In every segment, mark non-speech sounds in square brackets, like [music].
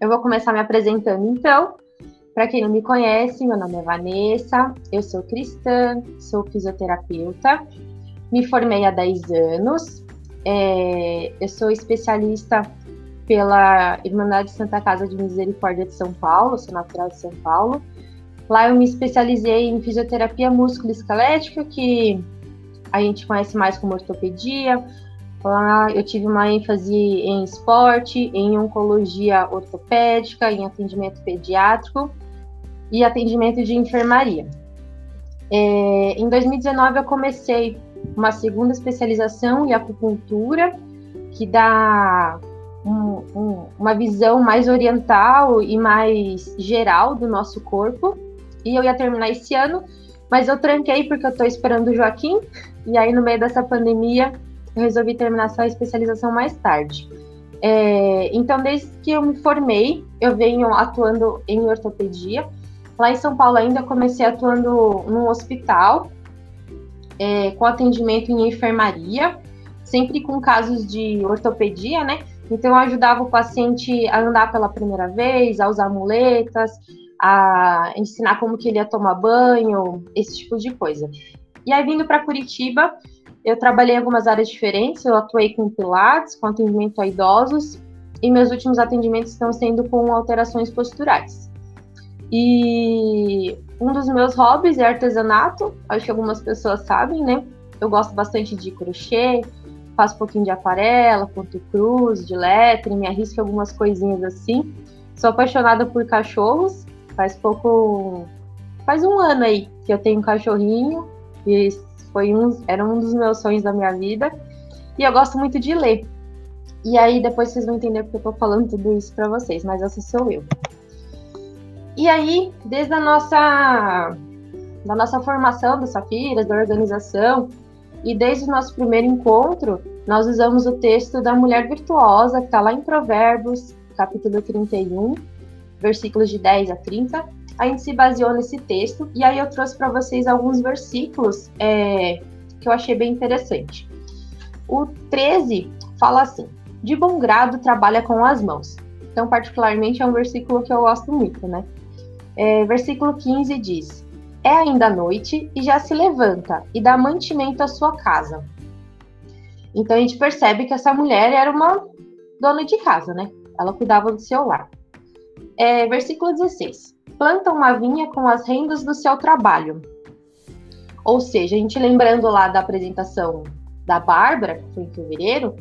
Eu vou começar me apresentando então. Para quem não me conhece, meu nome é Vanessa, eu sou cristã, sou fisioterapeuta, me formei há 10 anos, é, eu sou especialista pela Irmandade Santa Casa de Misericórdia de São Paulo, sou natural de São Paulo. Lá eu me especializei em fisioterapia músculo-esquelética, que a gente conhece mais como ortopedia. Lá eu tive uma ênfase em esporte, em oncologia ortopédica, em atendimento pediátrico e atendimento de enfermaria. É, em 2019 eu comecei uma segunda especialização em acupuntura, que dá um, um, uma visão mais oriental e mais geral do nosso corpo. E eu ia terminar esse ano, mas eu tranquei porque eu estou esperando o Joaquim, e aí no meio dessa pandemia resolvi terminar essa especialização mais tarde. É, então, desde que eu me formei, eu venho atuando em ortopedia. Lá em São Paulo ainda comecei atuando num hospital, é, com atendimento em enfermaria, sempre com casos de ortopedia, né? Então, eu ajudava o paciente a andar pela primeira vez, a usar muletas, a ensinar como que ele ia tomar banho, esse tipo de coisa. E aí, vindo para Curitiba, eu trabalhei em algumas áreas diferentes, eu atuei com pilates, com atendimento a idosos, e meus últimos atendimentos estão sendo com alterações posturais. E um dos meus hobbies é artesanato, acho que algumas pessoas sabem, né? Eu gosto bastante de crochê, faço um pouquinho de aquarela, ponto cruz, de lettering, me arrisco algumas coisinhas assim. Sou apaixonada por cachorros, faz pouco. faz um ano aí que eu tenho um cachorrinho, e foi um, era um dos meus sonhos da minha vida. E eu gosto muito de ler. E aí depois vocês vão entender porque eu tô falando tudo isso para vocês, mas essa sou eu. E aí, desde a nossa da nossa formação do Safiras, da organização, e desde o nosso primeiro encontro, nós usamos o texto da mulher virtuosa, que está lá em Provérbios, capítulo 31, versículos de 10 a 30. A gente se baseou nesse texto, e aí eu trouxe para vocês alguns versículos é, que eu achei bem interessante. O 13 fala assim: De bom grado trabalha com as mãos. Então, particularmente, é um versículo que eu gosto muito, né? É, versículo 15 diz: é ainda noite e já se levanta e dá mantimento à sua casa. Então a gente percebe que essa mulher era uma dona de casa, né? Ela cuidava do seu lar. É, versículo 16: Planta uma vinha com as rendas do seu trabalho. Ou seja, a gente lembrando lá da apresentação da Bárbara, que foi em fevereiro,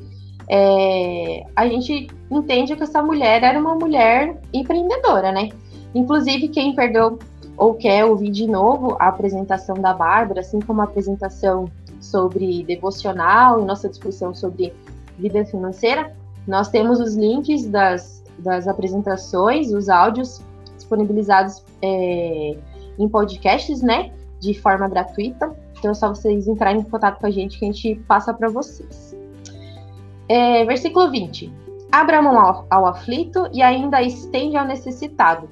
é, a gente entende que essa mulher era uma mulher empreendedora, né? Inclusive, quem perdeu ou quer ouvir de novo a apresentação da Bárbara, assim como a apresentação sobre devocional e nossa discussão sobre vida financeira, nós temos os links das, das apresentações, os áudios disponibilizados é, em podcasts, né, de forma gratuita. Então é só vocês entrarem em contato com a gente que a gente passa para vocês. É, versículo 20. Abra mão ao, ao aflito e ainda estende ao necessitado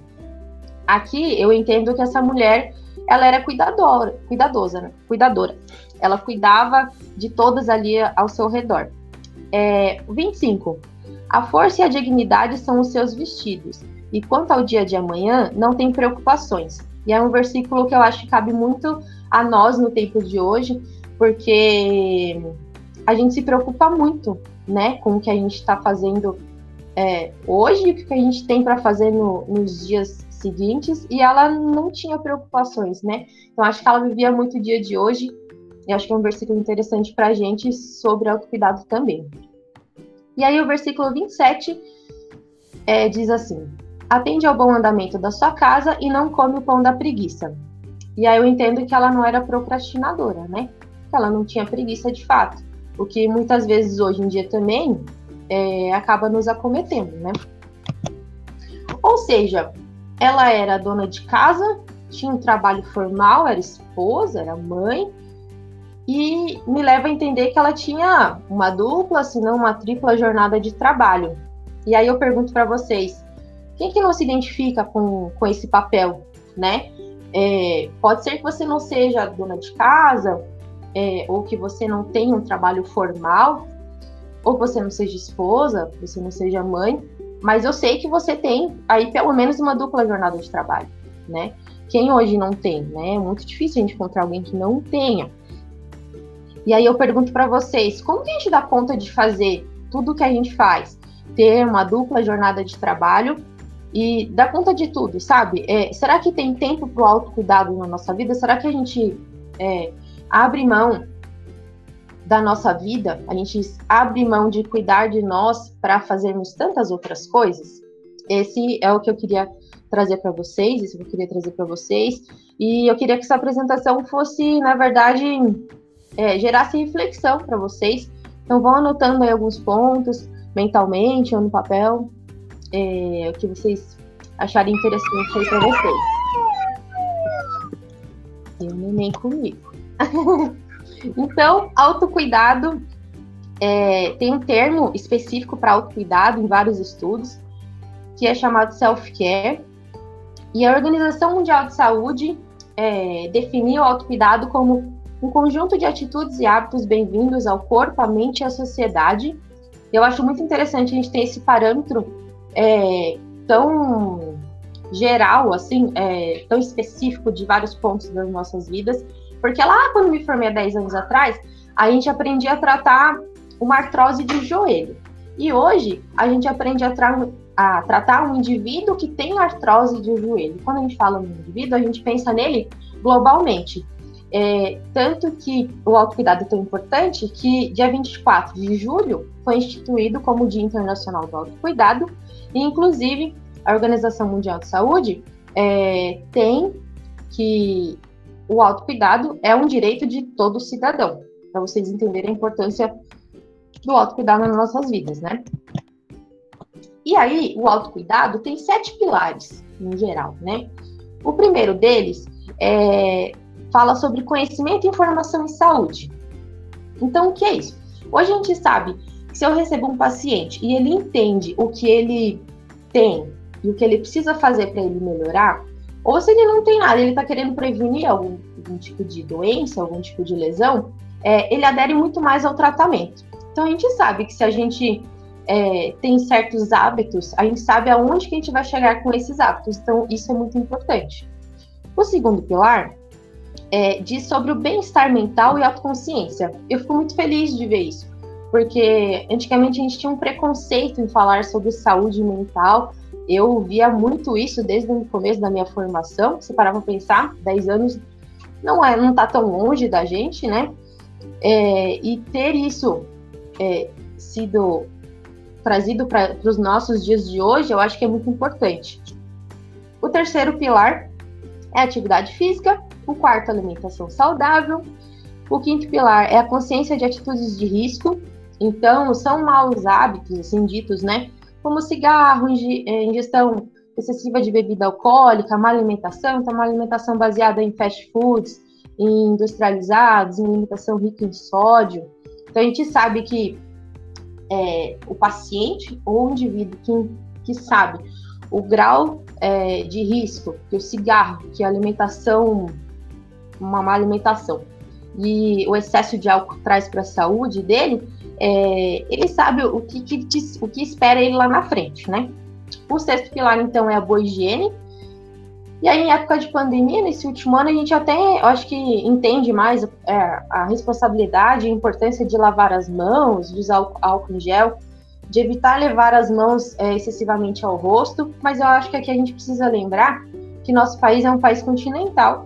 Aqui eu entendo que essa mulher ela era cuidadora, cuidadosa, né? cuidadora. Ela cuidava de todas ali ao seu redor. É, 25. A força e a dignidade são os seus vestidos, e quanto ao dia de amanhã, não tem preocupações. E é um versículo que eu acho que cabe muito a nós no tempo de hoje, porque a gente se preocupa muito, né, com o que a gente está fazendo é, hoje o que a gente tem para fazer no, nos dias seguintes e ela não tinha preocupações, né? Então acho que ela vivia muito o dia de hoje e acho que é um versículo interessante para a gente sobre autocuidado também. E aí o versículo 27 é, diz assim: Atende ao bom andamento da sua casa e não come o pão da preguiça. E aí eu entendo que ela não era procrastinadora, né? Que ela não tinha preguiça de fato. O que muitas vezes hoje em dia também é, acaba nos acometendo, né? Ou seja, ela era dona de casa, tinha um trabalho formal, era esposa, era mãe, e me leva a entender que ela tinha uma dupla, se não uma tripla jornada de trabalho. E aí eu pergunto para vocês, quem que não se identifica com, com esse papel, né? É, pode ser que você não seja dona de casa, é, ou que você não tenha um trabalho formal, ou que você não seja esposa, você não seja mãe, mas eu sei que você tem aí pelo menos uma dupla jornada de trabalho, né? Quem hoje não tem, né? É muito difícil a gente encontrar alguém que não tenha. E aí eu pergunto para vocês, como que a gente dá conta de fazer tudo o que a gente faz? Ter uma dupla jornada de trabalho e dar conta de tudo, sabe? É, será que tem tempo para o autocuidado na nossa vida? Será que a gente é, abre mão da nossa vida? A gente abre mão de cuidar de nós para fazermos tantas outras coisas? Esse é o que eu queria trazer para vocês, isso que eu queria trazer para vocês. E eu queria que essa apresentação fosse, na verdade, é, gerasse reflexão para vocês. Então, vão anotando aí alguns pontos mentalmente ou no papel, é, o que vocês acharem interessante aí para vocês. Tem um neném comigo. [laughs] então, autocuidado é, tem um termo específico para autocuidado em vários estudos, que é chamado self-care. E a Organização Mundial de Saúde é, definiu o autocuidado como um conjunto de atitudes e hábitos bem-vindos ao corpo, à mente e à sociedade. Eu acho muito interessante a gente ter esse parâmetro é, tão geral, assim, é, tão específico de vários pontos das nossas vidas, porque lá quando me formei há 10 anos atrás, a gente aprendia a tratar uma artrose de joelho. E hoje a gente aprende a, tra a tratar um indivíduo que tem artrose de joelho. Quando a gente fala no indivíduo, a gente pensa nele globalmente. É, tanto que o autocuidado é tão importante que dia 24 de julho foi instituído como Dia Internacional do Autocuidado, e inclusive a Organização Mundial de Saúde é, tem que o autocuidado é um direito de todo cidadão, para vocês entenderem a importância do autocuidado nas nossas vidas, né? E aí, o autocuidado tem sete pilares, em geral, né? O primeiro deles é, fala sobre conhecimento, informação e saúde. Então, o que é isso? Hoje a gente sabe que se eu recebo um paciente e ele entende o que ele tem e o que ele precisa fazer para ele melhorar, ou se ele não tem nada, ele está querendo prevenir algum, algum, tipo de doença, algum tipo de lesão, é, ele adere muito mais ao tratamento. Então a gente sabe que se a gente é, tem certos hábitos, a gente sabe aonde que a gente vai chegar com esses hábitos. Então, isso é muito importante. O segundo pilar é, diz sobre o bem-estar mental e autoconsciência. Eu fico muito feliz de ver isso, porque antigamente a gente tinha um preconceito em falar sobre saúde mental. Eu via muito isso desde o começo da minha formação. Se parar para pensar, 10 anos não é, não tá tão longe da gente, né? É, e ter isso é, sido trazido para os nossos dias de hoje, eu acho que é muito importante. O terceiro pilar é a atividade física, o quarto, alimentação saudável, o quinto pilar é a consciência de atitudes de risco, então são maus hábitos, assim ditos, né? Como cigarro, é, ingestão excessiva de bebida alcoólica, má alimentação, então uma alimentação baseada em fast foods, em industrializados, em alimentação rica em sódio. Então a gente sabe que é, o paciente ou o indivíduo que, que sabe o grau é, de risco que o cigarro, que a alimentação, uma má alimentação. E o excesso de álcool traz para a saúde dele, é, ele sabe o que, que o que espera ele lá na frente, né? O sexto pilar, então, é a boa higiene, e aí, em época de pandemia, nesse último ano, a gente até, eu acho que entende mais é, a responsabilidade e a importância de lavar as mãos, de usar álcool em gel, de evitar levar as mãos é, excessivamente ao rosto, mas eu acho que aqui a gente precisa lembrar que nosso país é um país continental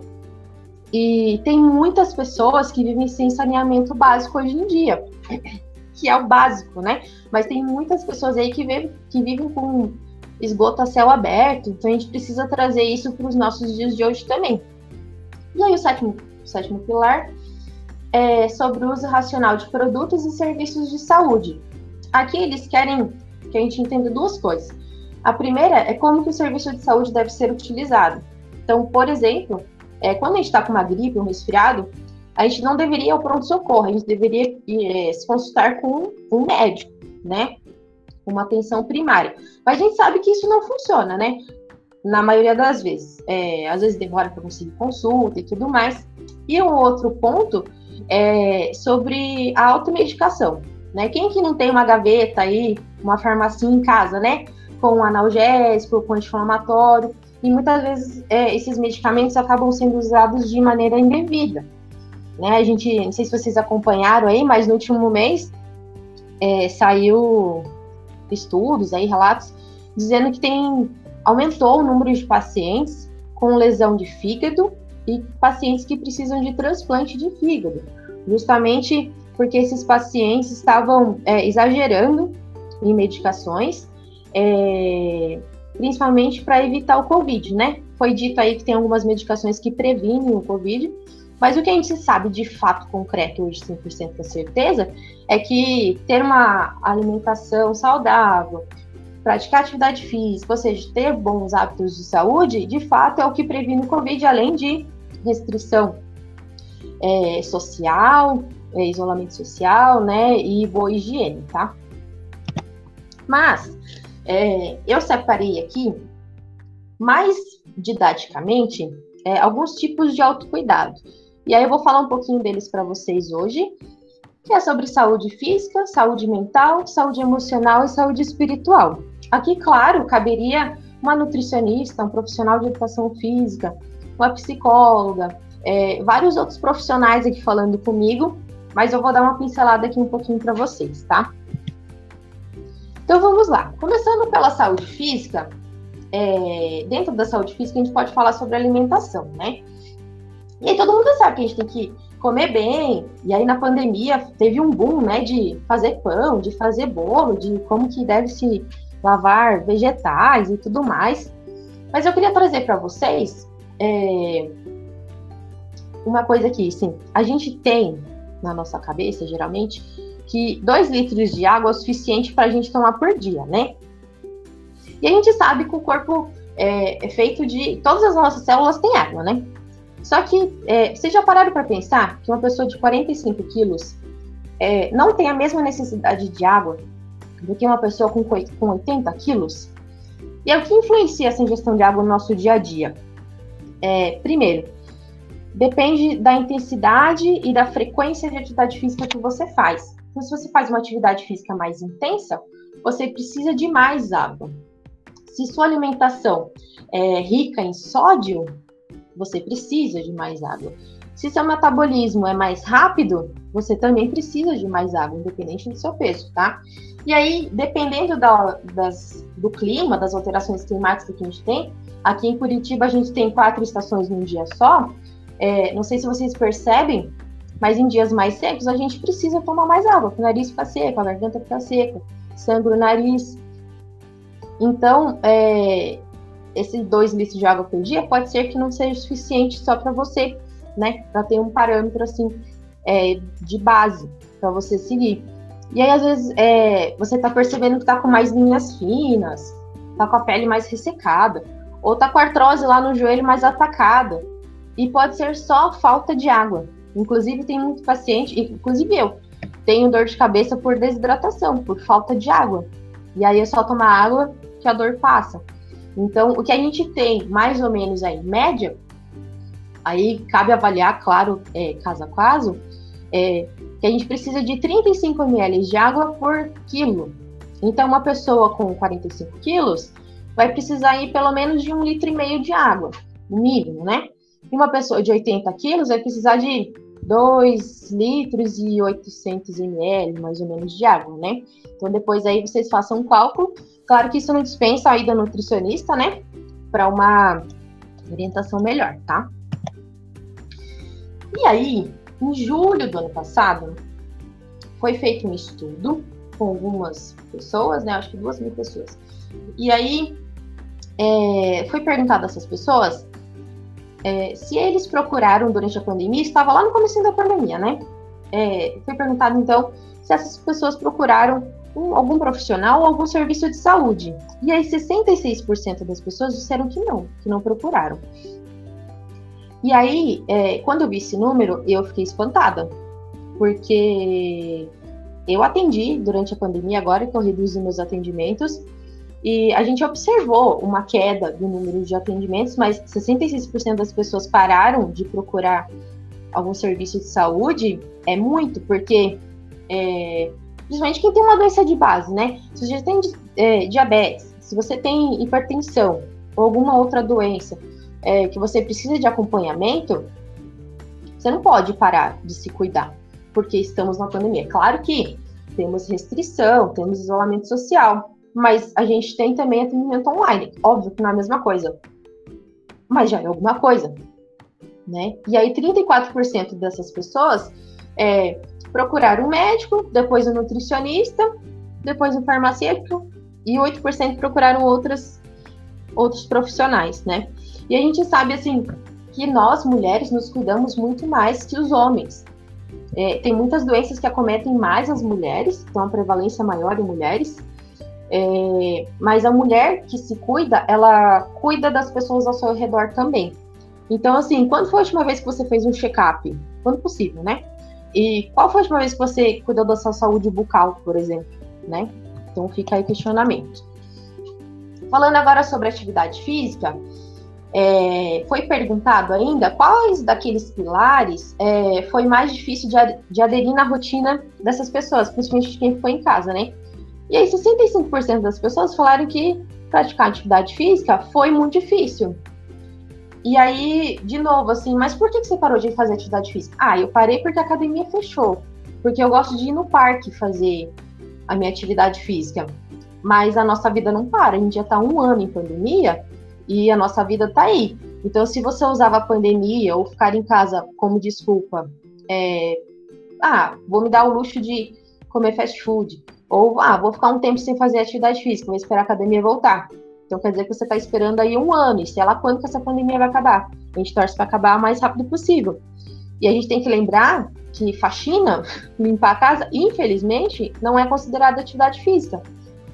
e tem muitas pessoas que vivem sem saneamento básico hoje em dia, que é o básico, né? Mas tem muitas pessoas aí que vivem, que vivem com esgoto a céu aberto, então a gente precisa trazer isso para os nossos dias de hoje também. E aí o sétimo, o sétimo pilar é sobre o uso racional de produtos e serviços de saúde. Aqui eles querem que a gente entenda duas coisas. A primeira é como que o serviço de saúde deve ser utilizado. Então, por exemplo, é, quando a gente está com uma gripe, um resfriado, a gente não deveria ir ao pronto-socorro, a gente deveria é, se consultar com um médico, né? uma atenção primária. Mas a gente sabe que isso não funciona, né? Na maioria das vezes. É, às vezes demora para conseguir consulta e tudo mais. E um outro ponto é sobre a automedicação. Né? Quem que não tem uma gaveta aí, uma farmácia em casa, né? com analgésico, com anti-inflamatório, e muitas vezes é, esses medicamentos acabam sendo usados de maneira indevida. Né? A gente, não sei se vocês acompanharam aí, mas no último mês é, saiu estudos aí, relatos, dizendo que tem aumentou o número de pacientes com lesão de fígado e pacientes que precisam de transplante de fígado, justamente porque esses pacientes estavam é, exagerando em medicações, é, principalmente para evitar o Covid, né? Foi dito aí que tem algumas medicações que previnem o Covid, mas o que a gente sabe de fato concreto hoje, 100% com certeza, é que ter uma alimentação saudável, praticar atividade física, ou seja, ter bons hábitos de saúde, de fato é o que previne o Covid, além de restrição é, social, é, isolamento social, né, e boa higiene, tá? Mas é, eu separei aqui, mais didaticamente, é, alguns tipos de autocuidado. E aí eu vou falar um pouquinho deles para vocês hoje, que é sobre saúde física, saúde mental, saúde emocional e saúde espiritual. Aqui, claro, caberia uma nutricionista, um profissional de educação física, uma psicóloga, é, vários outros profissionais aqui falando comigo, mas eu vou dar uma pincelada aqui um pouquinho para vocês, tá? Então vamos lá. Começando pela saúde física, é, dentro da saúde física a gente pode falar sobre alimentação, né? E aí todo mundo sabe que a gente tem que comer bem. E aí na pandemia teve um boom, né, de fazer pão, de fazer bolo, de como que deve se lavar vegetais e tudo mais. Mas eu queria trazer para vocês é, uma coisa aqui, sim. A gente tem na nossa cabeça, geralmente, que 2 litros de água é o suficiente para a gente tomar por dia, né? E a gente sabe que o corpo é, é feito de. Todas as nossas células têm água, né? Só que é, vocês já pararam para pensar que uma pessoa de 45 quilos é, não tem a mesma necessidade de água do que uma pessoa com, com 80 quilos? E é o que influencia essa ingestão de água no nosso dia a dia? É, primeiro, depende da intensidade e da frequência de atividade física que você faz. Então, se você faz uma atividade física mais intensa, você precisa de mais água. Se sua alimentação é rica em sódio, você precisa de mais água. Se seu metabolismo é mais rápido, você também precisa de mais água, independente do seu peso, tá? E aí, dependendo da, das, do clima, das alterações climáticas que a gente tem, aqui em Curitiba a gente tem quatro estações num dia só. É, não sei se vocês percebem, mas em dias mais secos a gente precisa tomar mais água, porque o nariz fica seco, a garganta fica seca, sangue no nariz. Então, é, esses dois litros de água por dia pode ser que não seja suficiente só para você, né? Para ter um parâmetro assim é, de base para você seguir. E aí, às vezes, é, você tá percebendo que tá com mais linhas finas, tá com a pele mais ressecada, ou tá com artrose lá no joelho mais atacada. E pode ser só falta de água. Inclusive, tem muito paciente, inclusive eu, tenho dor de cabeça por desidratação, por falta de água. E aí é só tomar água que a dor passa. Então, o que a gente tem, mais ou menos aí, média, aí cabe avaliar, claro, é, caso a caso, é, que a gente precisa de 35 ml de água por quilo. Então, uma pessoa com 45 quilos vai precisar ir pelo menos de um litro e meio de água, mínimo, né? E uma pessoa de 80 quilos vai precisar de 2 litros e 800 ml, mais ou menos, de água, né? Então, depois aí vocês façam um cálculo Claro que isso não dispensa a ida nutricionista, né? Para uma orientação melhor, tá? E aí, em julho do ano passado, foi feito um estudo com algumas pessoas, né? Acho que duas mil pessoas. E aí, é, foi perguntado a essas pessoas é, se eles procuraram durante a pandemia, estava lá no começo da pandemia, né? É, foi perguntado, então, se essas pessoas procuraram um, algum profissional ou algum serviço de saúde. E aí 66% das pessoas disseram que não, que não procuraram. E aí, é, quando eu vi esse número, eu fiquei espantada, porque eu atendi durante a pandemia, agora que eu reduzi meus atendimentos, e a gente observou uma queda do número de atendimentos, mas 66% das pessoas pararam de procurar algum serviço de saúde, é muito, porque é, principalmente quem tem uma doença de base, né? Se você tem é, diabetes, se você tem hipertensão ou alguma outra doença é, que você precisa de acompanhamento, você não pode parar de se cuidar, porque estamos na pandemia. Claro que temos restrição, temos isolamento social, mas a gente tem também atendimento online. Óbvio que não é a mesma coisa, mas já é alguma coisa, né? E aí 34% dessas pessoas é, procuraram um médico, depois um nutricionista, depois um farmacêutico e 8% procuraram outras, outros profissionais, né? E a gente sabe, assim, que nós, mulheres, nos cuidamos muito mais que os homens. É, tem muitas doenças que acometem mais as mulheres, tem uma prevalência maior em mulheres, é, mas a mulher que se cuida, ela cuida das pessoas ao seu redor também. Então, assim, quando foi a última vez que você fez um check-up? Quando possível, né? E qual foi a última vez que você cuidou da sua saúde bucal, por exemplo, né? Então fica aí questionamento. Falando agora sobre atividade física, é, foi perguntado ainda quais daqueles pilares é, foi mais difícil de, de, aderir na rotina dessas pessoas, principalmente quem ficou em casa, né? E aí, 65% das pessoas falaram que praticar atividade física foi muito difícil. E aí, de novo, assim, mas por que você parou de fazer atividade física? Ah, eu parei porque a academia fechou. Porque eu gosto de ir no parque fazer a minha atividade física. Mas a nossa vida não para. A gente já está um ano em pandemia e a nossa vida está aí. Então, se você usava a pandemia ou ficar em casa como desculpa, é, ah, vou me dar o luxo de comer fast food, ou ah, vou ficar um tempo sem fazer atividade física, vou esperar a academia voltar. Então quer dizer que você está esperando aí um ano, e sei lá quando que essa pandemia vai acabar. A gente torce para acabar o mais rápido possível. E a gente tem que lembrar que faxina, [laughs] limpar a casa, infelizmente, não é considerada atividade física.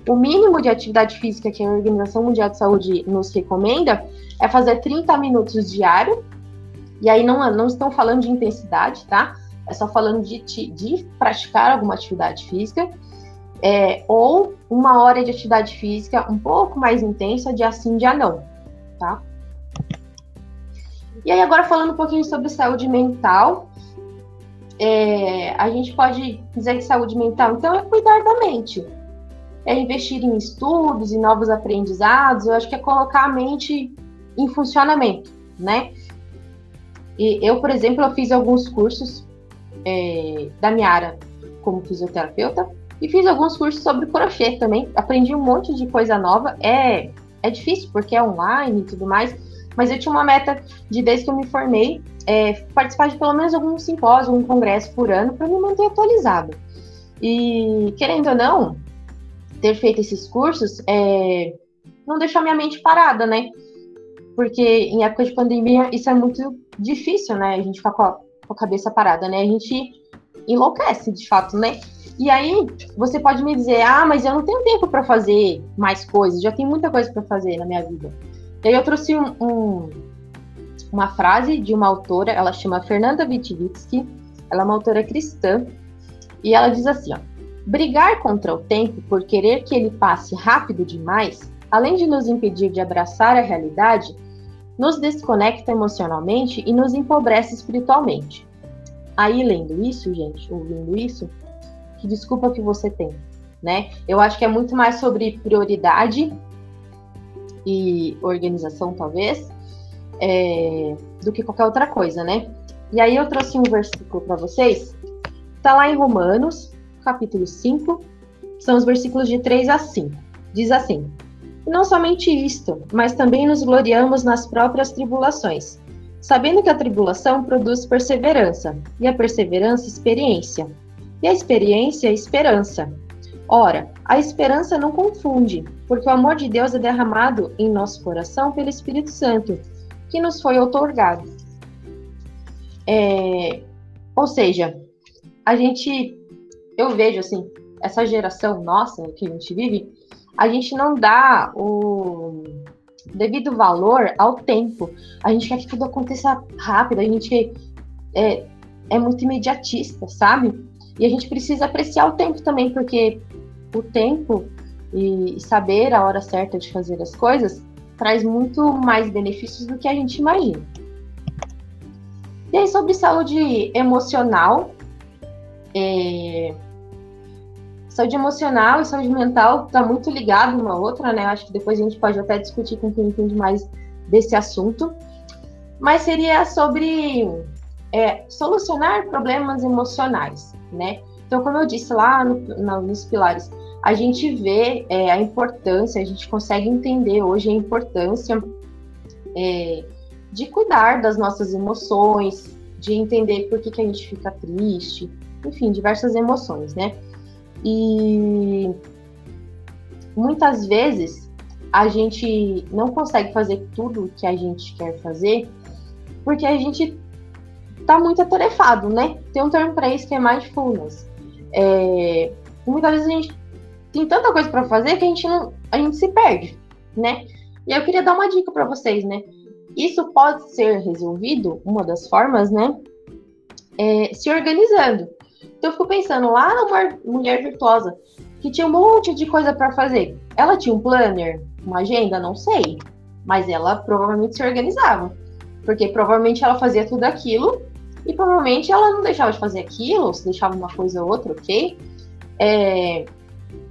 O mínimo de atividade física que a Organização Mundial de Saúde nos recomenda é fazer 30 minutos diário. E aí não, não estão falando de intensidade, tá? É só falando de, de praticar alguma atividade física. É, ou uma hora de atividade física um pouco mais intensa, de assim, dia não, tá? E aí, agora falando um pouquinho sobre saúde mental, é, a gente pode dizer que saúde mental, então, é cuidar da mente é investir em estudos e novos aprendizados, eu acho que é colocar a mente em funcionamento, né? E eu, por exemplo, eu fiz alguns cursos é, da minha área como fisioterapeuta e fiz alguns cursos sobre crochê também. Aprendi um monte de coisa nova. É, é difícil porque é online e tudo mais, mas eu tinha uma meta de desde que eu me formei é, participar de pelo menos algum simpósio, um congresso por ano para me manter atualizado. E querendo ou não, ter feito esses cursos é, não deixou minha mente parada, né? Porque em época de pandemia isso é muito difícil, né? A gente ficar com a, com a cabeça parada, né? A gente enlouquece, de fato, né? E aí você pode me dizer, ah, mas eu não tenho tempo para fazer mais coisas, já tem muita coisa para fazer na minha vida. E aí eu trouxe um, um, uma frase de uma autora, ela chama Fernanda Witkowski, ela é uma autora cristã, e ela diz assim, ó, Brigar contra o tempo por querer que ele passe rápido demais, além de nos impedir de abraçar a realidade, nos desconecta emocionalmente e nos empobrece espiritualmente. Aí, lendo isso, gente, ouvindo isso, que desculpa que você tem, né? Eu acho que é muito mais sobre prioridade e organização, talvez, é, do que qualquer outra coisa, né? E aí eu trouxe um versículo para vocês, tá lá em Romanos, capítulo 5, são os versículos de 3 a 5. Diz assim: Não somente isto, mas também nos gloriamos nas próprias tribulações, sabendo que a tribulação produz perseverança, e a perseverança, experiência, e a experiência, esperança. Ora, a esperança não confunde, porque o amor de Deus é derramado em nosso coração pelo Espírito Santo, que nos foi otorgado. É, ou seja, a gente eu vejo assim, essa geração nossa que a gente vive, a gente não dá o devido valor ao tempo. A gente quer que tudo aconteça rápido, a gente é, é muito imediatista, sabe? E a gente precisa apreciar o tempo também, porque o tempo e saber a hora certa de fazer as coisas traz muito mais benefícios do que a gente imagina. E aí, sobre saúde emocional, é, saúde emocional e saúde mental está muito ligado uma à outra, né? Acho que depois a gente pode até discutir com quem entende mais desse assunto. Mas seria sobre é, solucionar problemas emocionais, né? Então, como eu disse lá no, no, nos pilares, a gente vê é, a importância, a gente consegue entender hoje a importância é, de cuidar das nossas emoções, de entender por que, que a gente fica triste, enfim, diversas emoções, né? E muitas vezes a gente não consegue fazer tudo o que a gente quer fazer porque a gente tá muito atarefado, né? Tem um termo para isso que é mindfulness. É, muitas vezes a gente tem tanta coisa para fazer que a gente não, a gente se perde, né? E eu queria dar uma dica para vocês, né? Isso pode ser resolvido, uma das formas, né? É, se organizando. Então eu fico pensando lá na mulher virtuosa que tinha um monte de coisa para fazer. Ela tinha um planner, uma agenda, não sei, mas ela provavelmente se organizava, porque provavelmente ela fazia tudo aquilo e provavelmente ela não deixava de fazer aquilo, se deixava uma coisa ou outra, ok? É,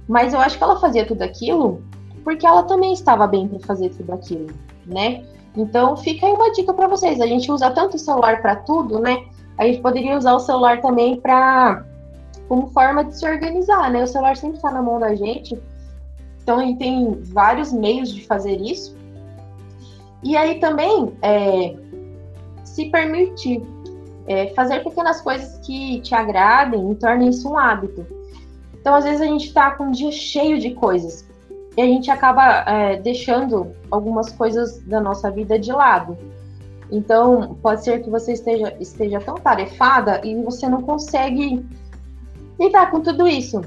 mas eu acho que ela fazia tudo aquilo porque ela também estava bem para fazer tudo aquilo, né? Então fica aí uma dica para vocês. A gente usa tanto o celular para tudo, né? a gente poderia usar o celular também para como forma de se organizar, né? O celular sempre está na mão da gente, então gente tem vários meios de fazer isso. E aí também é, se permitir é, fazer pequenas coisas que te agradem e tornem isso um hábito. Então, às vezes, a gente está com um dia cheio de coisas e a gente acaba é, deixando algumas coisas da nossa vida de lado. Então, pode ser que você esteja, esteja tão tarefada e você não consegue lidar com tudo isso.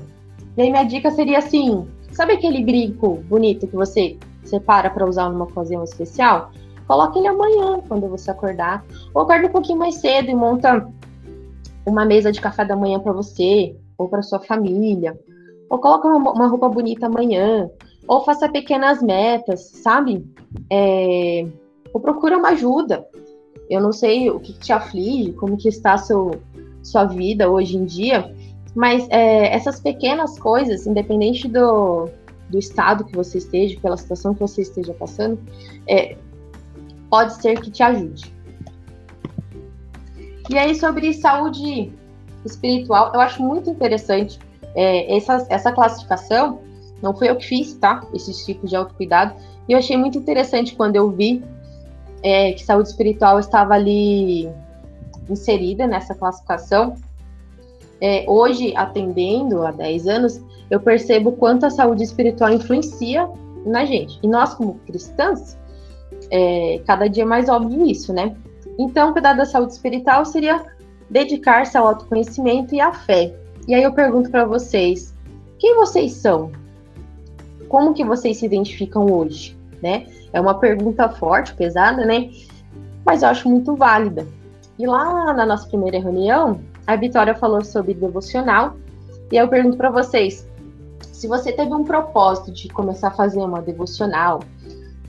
E aí, minha dica seria assim: sabe aquele brinco bonito que você separa para usar numa ocasião especial? Coloque ele amanhã, quando você acordar. Ou acorda um pouquinho mais cedo e monta uma mesa de café da manhã para você, ou para sua família. Ou coloca uma, uma, roupa bonita amanhã. Ou faça pequenas metas, sabe? É, ou procura uma ajuda. Eu não sei o que te aflige, como que está seu, sua vida hoje em dia, mas é, essas pequenas coisas, independente do, do estado que você esteja, pela situação que você esteja passando, é, pode ser que te ajude. E aí, sobre saúde espiritual, eu acho muito interessante é, essa, essa classificação. Não foi eu que fiz, tá? Esses tipos de autocuidado. E eu achei muito interessante quando eu vi é, que saúde espiritual estava ali inserida nessa classificação. É, hoje, atendendo há 10 anos, eu percebo quanto a saúde espiritual influencia na gente. E nós, como cristãs, é, cada dia é mais óbvio isso, né? Então, cuidar da saúde espiritual seria dedicar-se ao autoconhecimento e à fé. E aí eu pergunto para vocês, quem vocês são? Como que vocês se identificam hoje, né? É uma pergunta forte, pesada, né? Mas eu acho muito válida. E lá na nossa primeira reunião, a Vitória falou sobre devocional. E eu pergunto para vocês: se você teve um propósito de começar a fazer uma devocional,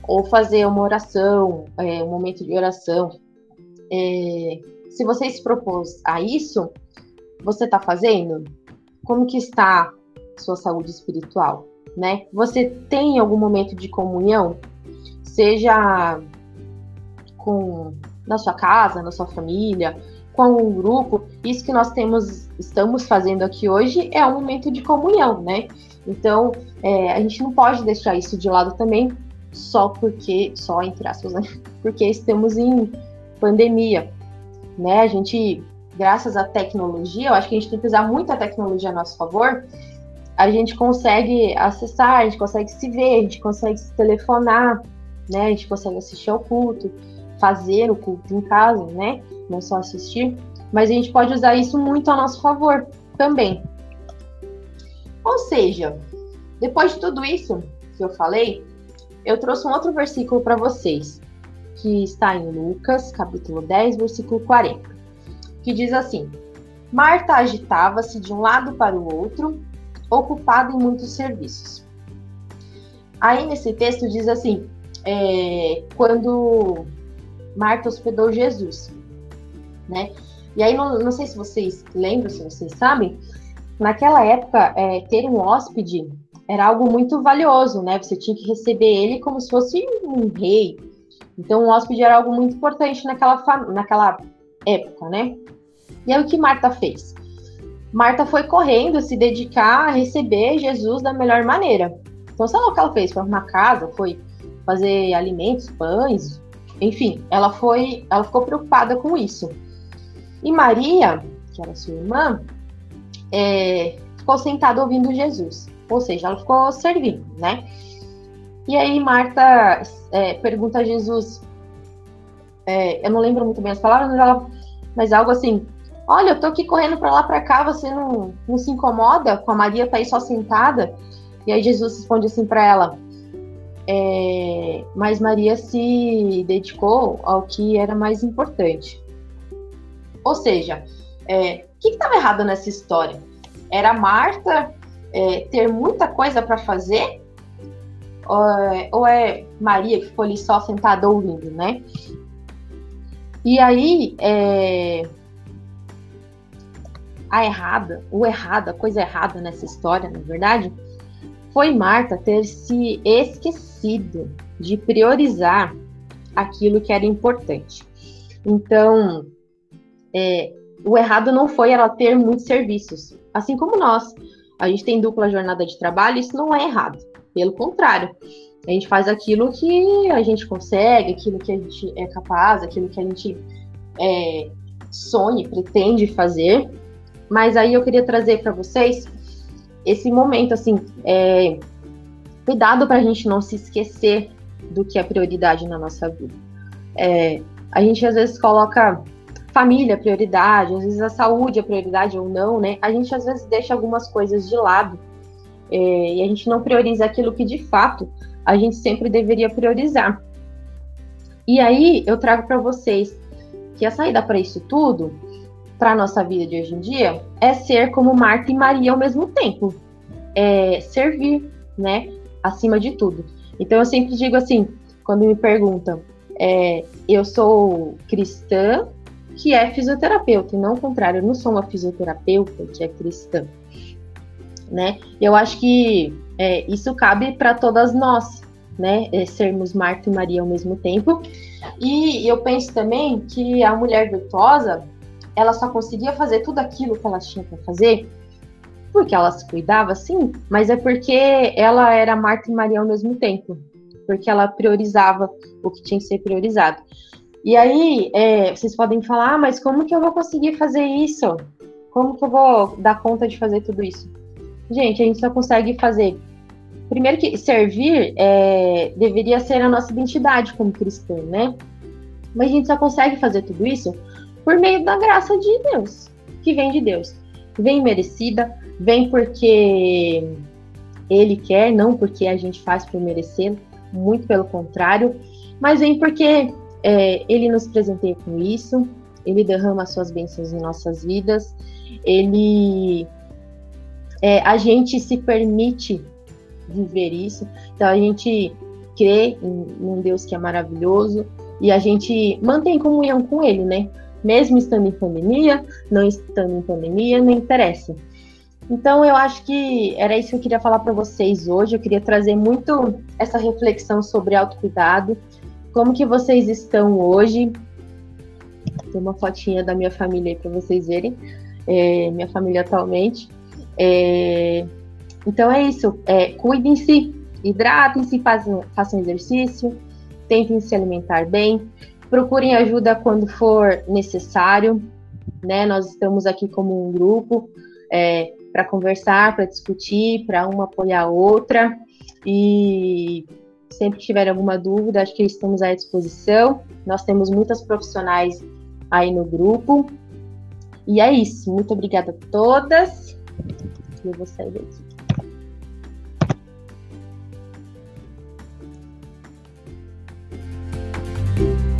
ou fazer uma oração, é, um momento de oração, é, se você se propôs a isso, você está fazendo? Como que está sua saúde espiritual, né? Você tem algum momento de comunhão? seja com na sua casa, na sua família, com um grupo. Isso que nós temos, estamos fazendo aqui hoje é um momento de comunhão, né? Então, é, a gente não pode deixar isso de lado também, só porque, só entre aspas, né? Porque estamos em pandemia, né? A gente, graças à tecnologia, eu acho que a gente tem que usar muito a tecnologia a nosso favor. A gente consegue acessar, a gente consegue se ver, a gente consegue se telefonar, né? A gente consegue assistir ao culto, fazer o culto em casa, né? Não só assistir, mas a gente pode usar isso muito a nosso favor também. Ou seja, depois de tudo isso que eu falei, eu trouxe um outro versículo para vocês, que está em Lucas, capítulo 10, versículo 40, que diz assim: Marta agitava-se de um lado para o outro, ocupada em muitos serviços. Aí nesse texto diz assim: é, quando Marta hospedou Jesus, né? E aí, não, não sei se vocês lembram, se vocês sabem, naquela época, é, ter um hóspede era algo muito valioso, né? Você tinha que receber ele como se fosse um rei. Então, o hóspede era algo muito importante naquela, naquela época, né? E aí, o que Marta fez? Marta foi correndo se dedicar a receber Jesus da melhor maneira. Então, sabe o que ela fez? Foi arrumar casa, foi fazer alimentos, pães, enfim, ela foi, ela ficou preocupada com isso. E Maria, que era sua irmã, é, ficou sentada ouvindo Jesus. Ou seja, ela ficou servindo, né? E aí Marta é, pergunta a Jesus, é, eu não lembro muito bem as palavras, mas, ela, mas algo assim, olha, eu tô aqui correndo para lá para cá, você não, não se incomoda com a Maria tá aí só sentada? E aí Jesus responde assim para ela, é, mas Maria se dedicou ao que era mais importante. Ou seja, é, o que estava errado nessa história? Era Marta é, ter muita coisa para fazer? Ou, é, ou é Maria que ficou ali só sentada ouvindo, né? E aí, é, a errada, o errado, a coisa errada nessa história, na verdade, foi Marta ter se esquecido de priorizar aquilo que era importante. Então, é, o errado não foi ela ter muitos serviços. Assim como nós, a gente tem dupla jornada de trabalho, isso não é errado. Pelo contrário, a gente faz aquilo que a gente consegue, aquilo que a gente é capaz, aquilo que a gente é, sonha, pretende fazer. Mas aí eu queria trazer para vocês esse momento, assim, é, cuidado para a gente não se esquecer do que é prioridade na nossa vida. É, a gente às vezes coloca família prioridade, às vezes a saúde é prioridade ou não, né? A gente às vezes deixa algumas coisas de lado é, e a gente não prioriza aquilo que de fato a gente sempre deveria priorizar. E aí eu trago para vocês que a saída para isso tudo para nossa vida de hoje em dia é ser como Marta e Maria ao mesmo tempo. É servir, né? Acima de tudo. Então eu sempre digo assim, quando me perguntam, é, eu sou cristã que é fisioterapeuta, e não o contrário, eu não sou uma fisioterapeuta que é cristã. Né? Eu acho que é, isso cabe para todas nós, né? É, sermos Marta e Maria ao mesmo tempo. E eu penso também que a mulher virtuosa, ela só conseguia fazer tudo aquilo que ela tinha para fazer porque ela se cuidava, sim, mas é porque ela era Marta e Maria ao mesmo tempo, porque ela priorizava o que tinha que ser priorizado. E aí, é, vocês podem falar, ah, mas como que eu vou conseguir fazer isso? Como que eu vou dar conta de fazer tudo isso? Gente, a gente só consegue fazer. Primeiro que servir é, deveria ser a nossa identidade como cristão, né? Mas a gente só consegue fazer tudo isso por meio da graça de Deus, que vem de Deus. Vem merecida, vem porque ele quer, não porque a gente faz por merecer, muito pelo contrário, mas vem porque é, ele nos presenteia com isso, ele derrama suas bênçãos em nossas vidas, ele é, a gente se permite viver isso, então a gente crê em, em um Deus que é maravilhoso e a gente mantém comunhão com ele, né? mesmo estando em pandemia, não estando em pandemia, não interessa. Então, eu acho que era isso que eu queria falar para vocês hoje. Eu queria trazer muito essa reflexão sobre autocuidado. Como que vocês estão hoje? Tem uma fotinha da minha família aí para vocês verem. É, minha família atualmente. É, então, é isso. É, Cuidem-se, hidratem-se, façam, façam exercício, tentem se alimentar bem procurem ajuda quando for necessário, né? Nós estamos aqui como um grupo é, para conversar, para discutir, para uma apoiar a outra e sempre tiverem alguma dúvida, acho que estamos à disposição. Nós temos muitas profissionais aí no grupo. E é isso. Muito obrigada a todas. Eu vou sair daqui. thank